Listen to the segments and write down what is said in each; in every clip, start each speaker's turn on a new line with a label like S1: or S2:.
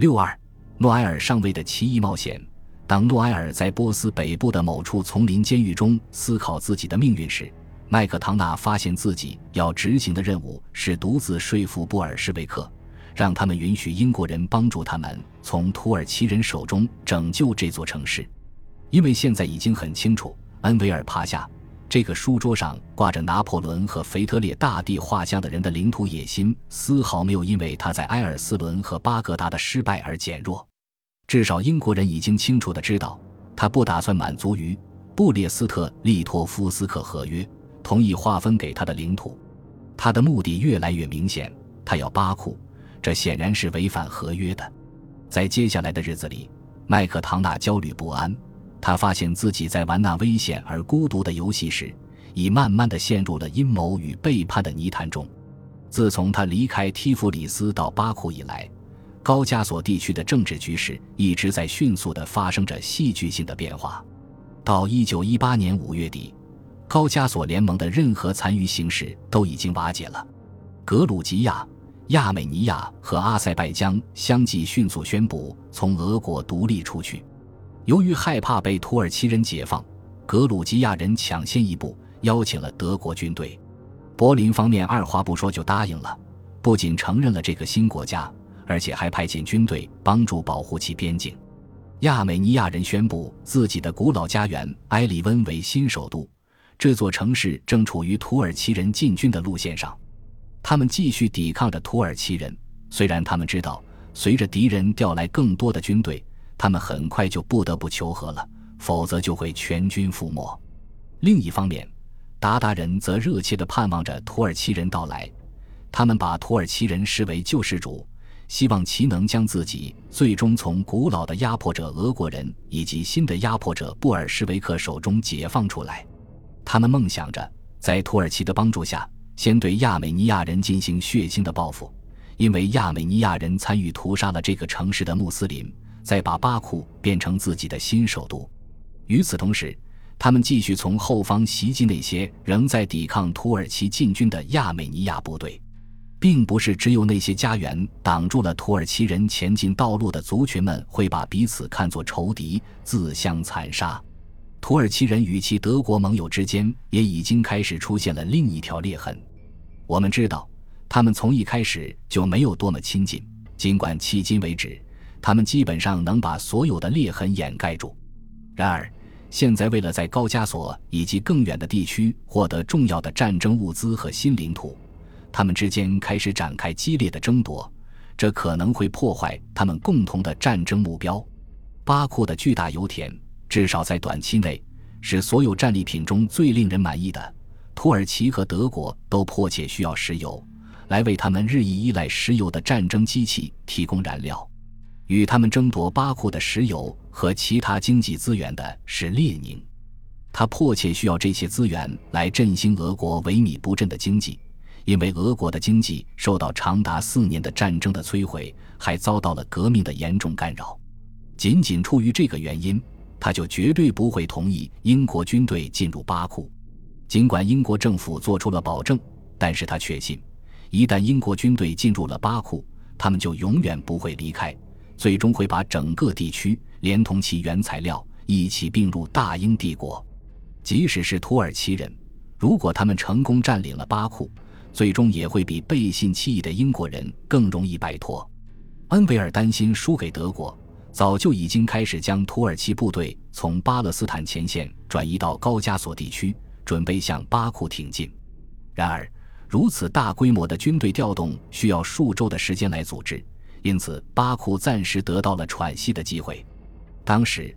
S1: 六二，诺埃尔上尉的奇异冒险。当诺埃尔在波斯北部的某处丛林监狱中思考自己的命运时，麦克唐纳发现自己要执行的任务是独自说服布尔什维克，让他们允许英国人帮助他们从土耳其人手中拯救这座城市。因为现在已经很清楚，恩维尔趴下这个书桌上挂着拿破仑和腓特烈大帝画像的人的领土野心，丝毫没有因为他在埃尔斯伦和巴格达的失败而减弱。至少英国人已经清楚地知道，他不打算满足于布列斯特利托夫斯克合约同意划分给他的领土。他的目的越来越明显，他要巴库，这显然是违反合约的。在接下来的日子里，麦克唐纳焦虑不安，他发现自己在玩那危险而孤独的游戏时，已慢慢地陷入了阴谋与背叛的泥潭中。自从他离开提弗里斯到巴库以来。高加索地区的政治局势一直在迅速的发生着戏剧性的变化。到1918年5月底，高加索联盟的任何残余形式都已经瓦解了。格鲁吉亚、亚美尼亚和阿塞拜疆相继迅速宣布从俄国独立出去。由于害怕被土耳其人解放，格鲁吉亚人抢先一步邀请了德国军队。柏林方面二话不说就答应了，不仅承认了这个新国家。而且还派遣军队帮助保护其边境。亚美尼亚人宣布自己的古老家园埃里温为新首都。这座城市正处于土耳其人进军的路线上。他们继续抵抗着土耳其人，虽然他们知道，随着敌人调来更多的军队，他们很快就不得不求和了，否则就会全军覆没。另一方面，鞑靼人则热切地盼望着土耳其人到来。他们把土耳其人视为救世主。希望其能将自己最终从古老的压迫者俄国人以及新的压迫者布尔什维克手中解放出来。他们梦想着在土耳其的帮助下，先对亚美尼亚人进行血腥的报复，因为亚美尼亚人参与屠杀了这个城市的穆斯林，再把巴库变成自己的新首都。与此同时，他们继续从后方袭击那些仍在抵抗土耳其进军的亚美尼亚部队。并不是只有那些家园挡住了土耳其人前进道路的族群们会把彼此看作仇敌，自相残杀。土耳其人与其德国盟友之间也已经开始出现了另一条裂痕。我们知道，他们从一开始就没有多么亲近，尽管迄今为止，他们基本上能把所有的裂痕掩盖住。然而，现在为了在高加索以及更远的地区获得重要的战争物资和新领土。他们之间开始展开激烈的争夺，这可能会破坏他们共同的战争目标。巴库的巨大油田，至少在短期内，是所有战利品中最令人满意的。土耳其和德国都迫切需要石油，来为他们日益依赖石油的战争机器提供燃料。与他们争夺巴库的石油和其他经济资源的是列宁，他迫切需要这些资源来振兴俄国萎靡不振的经济。因为俄国的经济受到长达四年的战争的摧毁，还遭到了革命的严重干扰，仅仅出于这个原因，他就绝对不会同意英国军队进入巴库。尽管英国政府做出了保证，但是他确信，一旦英国军队进入了巴库，他们就永远不会离开，最终会把整个地区连同其原材料一起并入大英帝国。即使是土耳其人，如果他们成功占领了巴库，最终也会比背信弃义的英国人更容易摆脱。恩维尔担心输给德国，早就已经开始将土耳其部队从巴勒斯坦前线转移到高加索地区，准备向巴库挺进。然而，如此大规模的军队调动需要数周的时间来组织，因此巴库暂时得到了喘息的机会。当时，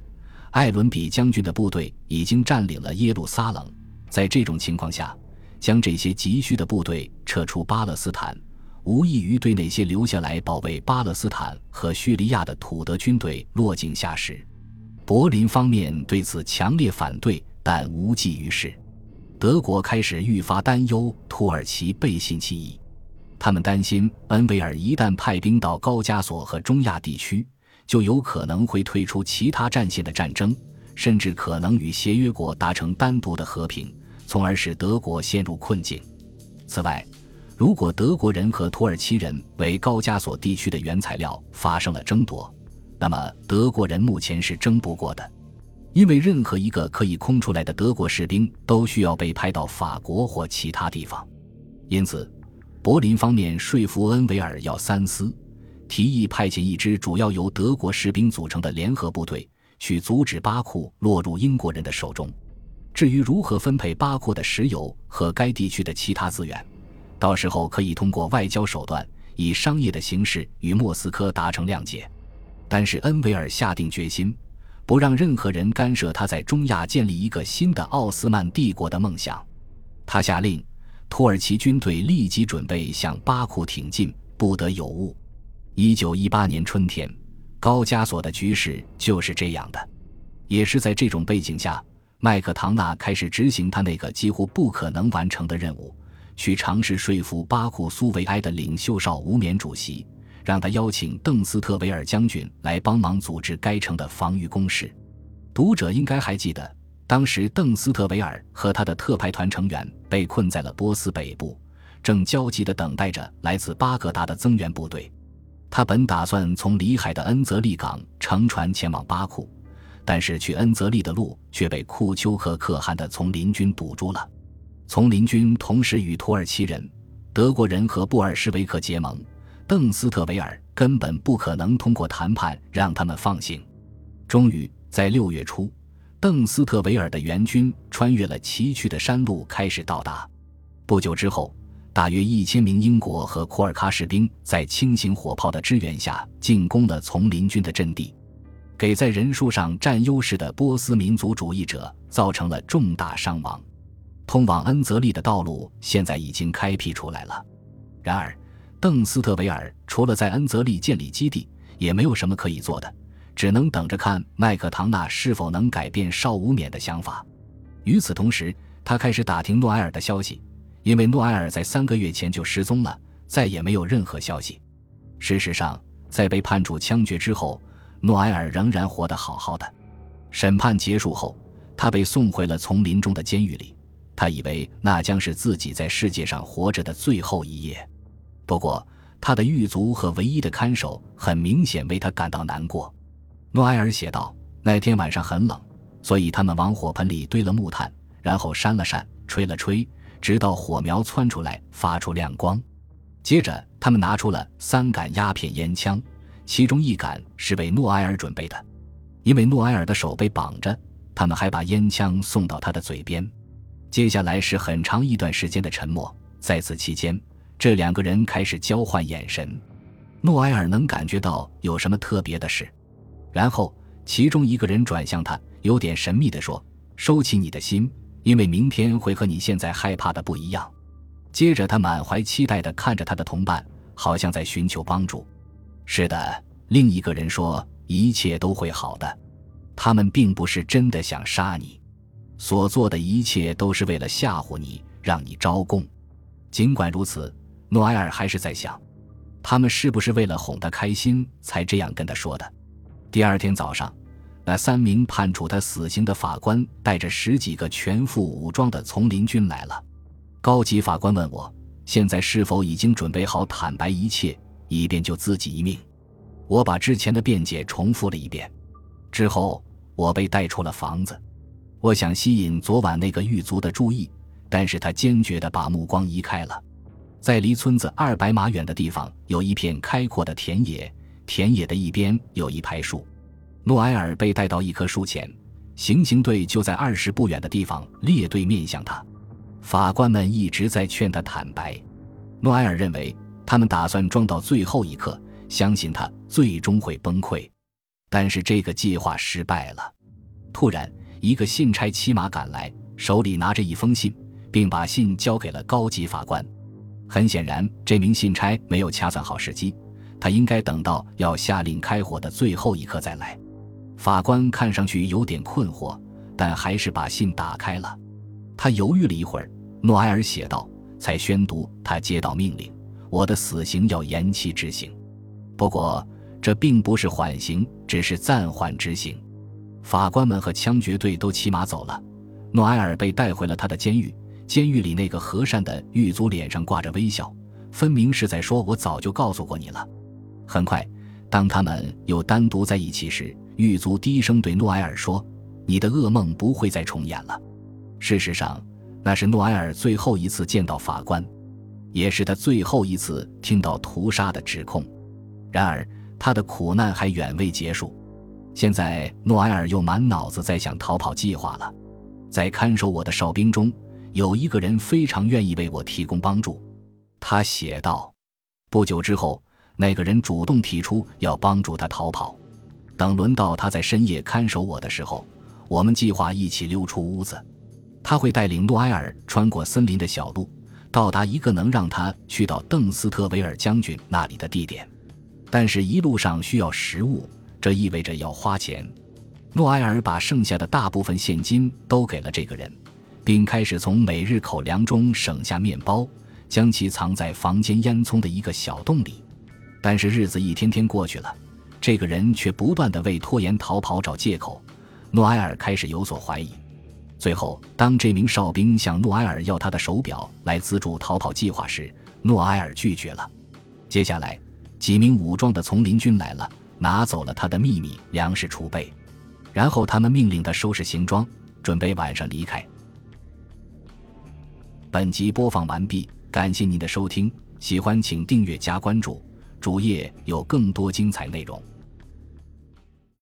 S1: 艾伦比将军的部队已经占领了耶路撒冷，在这种情况下。将这些急需的部队撤出巴勒斯坦，无异于对那些留下来保卫巴勒斯坦和叙利亚的土德军队落井下石。柏林方面对此强烈反对，但无济于事。德国开始愈发担忧土耳其背信弃义，他们担心恩维尔一旦派兵到高加索和中亚地区，就有可能会退出其他战线的战争，甚至可能与协约国达成单独的和平。从而使德国陷入困境。此外，如果德国人和土耳其人为高加索地区的原材料发生了争夺，那么德国人目前是争不过的，因为任何一个可以空出来的德国士兵都需要被派到法国或其他地方。因此，柏林方面说服恩维尔要三思，提议派遣一支主要由德国士兵组成的联合部队，去阻止巴库落入英国人的手中。至于如何分配巴库的石油和该地区的其他资源，到时候可以通过外交手段，以商业的形式与莫斯科达成谅解。但是恩维尔下定决心，不让任何人干涉他在中亚建立一个新的奥斯曼帝国的梦想。他下令，土耳其军队立即准备向巴库挺进，不得有误。一九一八年春天，高加索的局势就是这样的。也是在这种背景下，麦克唐纳开始执行他那个几乎不可能完成的任务。去尝试说服巴库苏维埃的领袖少无冕主席，让他邀请邓斯特维尔将军来帮忙组织该城的防御工事。读者应该还记得，当时邓斯特维尔和他的特派团成员被困在了波斯北部，正焦急地等待着来自巴格达的增援部队。他本打算从里海的恩泽利港乘船前往巴库，但是去恩泽利的路却被库丘克可汗的丛林军堵住了。丛林军同时与土耳其人、德国人和布尔什维克结盟，邓斯特维尔根本不可能通过谈判让他们放行。终于在六月初，邓斯特维尔的援军穿越了崎岖的山路，开始到达。不久之后，大约一千名英国和库尔喀士兵在轻型火炮的支援下进攻了丛林军的阵地，给在人数上占优势的波斯民族主义者造成了重大伤亡。通往恩泽利的道路现在已经开辟出来了，然而，邓斯特维尔除了在恩泽利建立基地，也没有什么可以做的，只能等着看麦克唐纳是否能改变邵无冕的想法。与此同时，他开始打听诺埃尔的消息，因为诺埃尔在三个月前就失踪了，再也没有任何消息。事实上，在被判处枪决之后，诺埃尔仍然活得好好的。审判结束后，他被送回了丛林中的监狱里。他以为那将是自己在世界上活着的最后一夜，不过他的狱卒和唯一的看守很明显为他感到难过。诺埃尔写道：“那天晚上很冷，所以他们往火盆里堆了木炭，然后扇了扇，吹了吹，直到火苗窜出来，发出亮光。接着，他们拿出了三杆鸦片烟枪，其中一杆是为诺埃尔准备的，因为诺埃尔的手被绑着，他们还把烟枪送到他的嘴边。”接下来是很长一段时间的沉默，在此期间，这两个人开始交换眼神。诺埃尔能感觉到有什么特别的事，然后其中一个人转向他，有点神秘地说：“收起你的心，因为明天会和你现在害怕的不一样。”接着，他满怀期待地看着他的同伴，好像在寻求帮助。是的，另一个人说：“一切都会好的。”他们并不是真的想杀你。所做的一切都是为了吓唬你，让你招供。尽管如此，诺埃尔还是在想，他们是不是为了哄他开心才这样跟他说的。第二天早上，那三名判处他死刑的法官带着十几个全副武装的丛林军来了。高级法官问我，现在是否已经准备好坦白一切，以便救自己一命？我把之前的辩解重复了一遍。之后，我被带出了房子。我想吸引昨晚那个狱卒的注意，但是他坚决地把目光移开了。在离村子二百码远的地方，有一片开阔的田野，田野的一边有一排树。诺埃尔被带到一棵树前，行刑队就在二十不远的地方列队面向他。法官们一直在劝他坦白。诺埃尔认为他们打算装到最后一刻，相信他最终会崩溃，但是这个计划失败了。突然。一个信差骑马赶来，手里拿着一封信，并把信交给了高级法官。很显然，这名信差没有掐算好时机，他应该等到要下令开火的最后一刻再来。法官看上去有点困惑，但还是把信打开了。他犹豫了一会儿，诺埃尔写道：“才宣读，他接到命令，我的死刑要延期执行。不过，这并不是缓刑，只是暂缓执行。”法官们和枪决队都骑马走了，诺埃尔被带回了他的监狱。监狱里那个和善的狱卒脸上挂着微笑，分明是在说我早就告诉过你了。很快，当他们又单独在一起时，狱卒低声对诺埃尔说：“你的噩梦不会再重演了。”事实上，那是诺埃尔最后一次见到法官，也是他最后一次听到屠杀的指控。然而，他的苦难还远未结束。现在，诺埃尔又满脑子在想逃跑计划了。在看守我的哨兵中，有一个人非常愿意为我提供帮助。他写道：“不久之后，那个人主动提出要帮助他逃跑。等轮到他在深夜看守我的时候，我们计划一起溜出屋子。他会带领诺埃尔穿过森林的小路，到达一个能让他去到邓斯特维尔将军那里的地点。但是，一路上需要食物。”这意味着要花钱。诺埃尔把剩下的大部分现金都给了这个人，并开始从每日口粮中省下面包，将其藏在房间烟囱的一个小洞里。但是日子一天天过去了，这个人却不断的为拖延逃跑找借口。诺埃尔开始有所怀疑。最后，当这名哨兵向诺埃尔要他的手表来资助逃跑计划时，诺埃尔拒绝了。接下来，几名武装的丛林军来了。拿走了他的秘密粮食储备，然后他们命令他收拾行装，准备晚上离开。本集播放完毕，感谢您的收听，喜欢请订阅加关注，主页有更多精彩内容。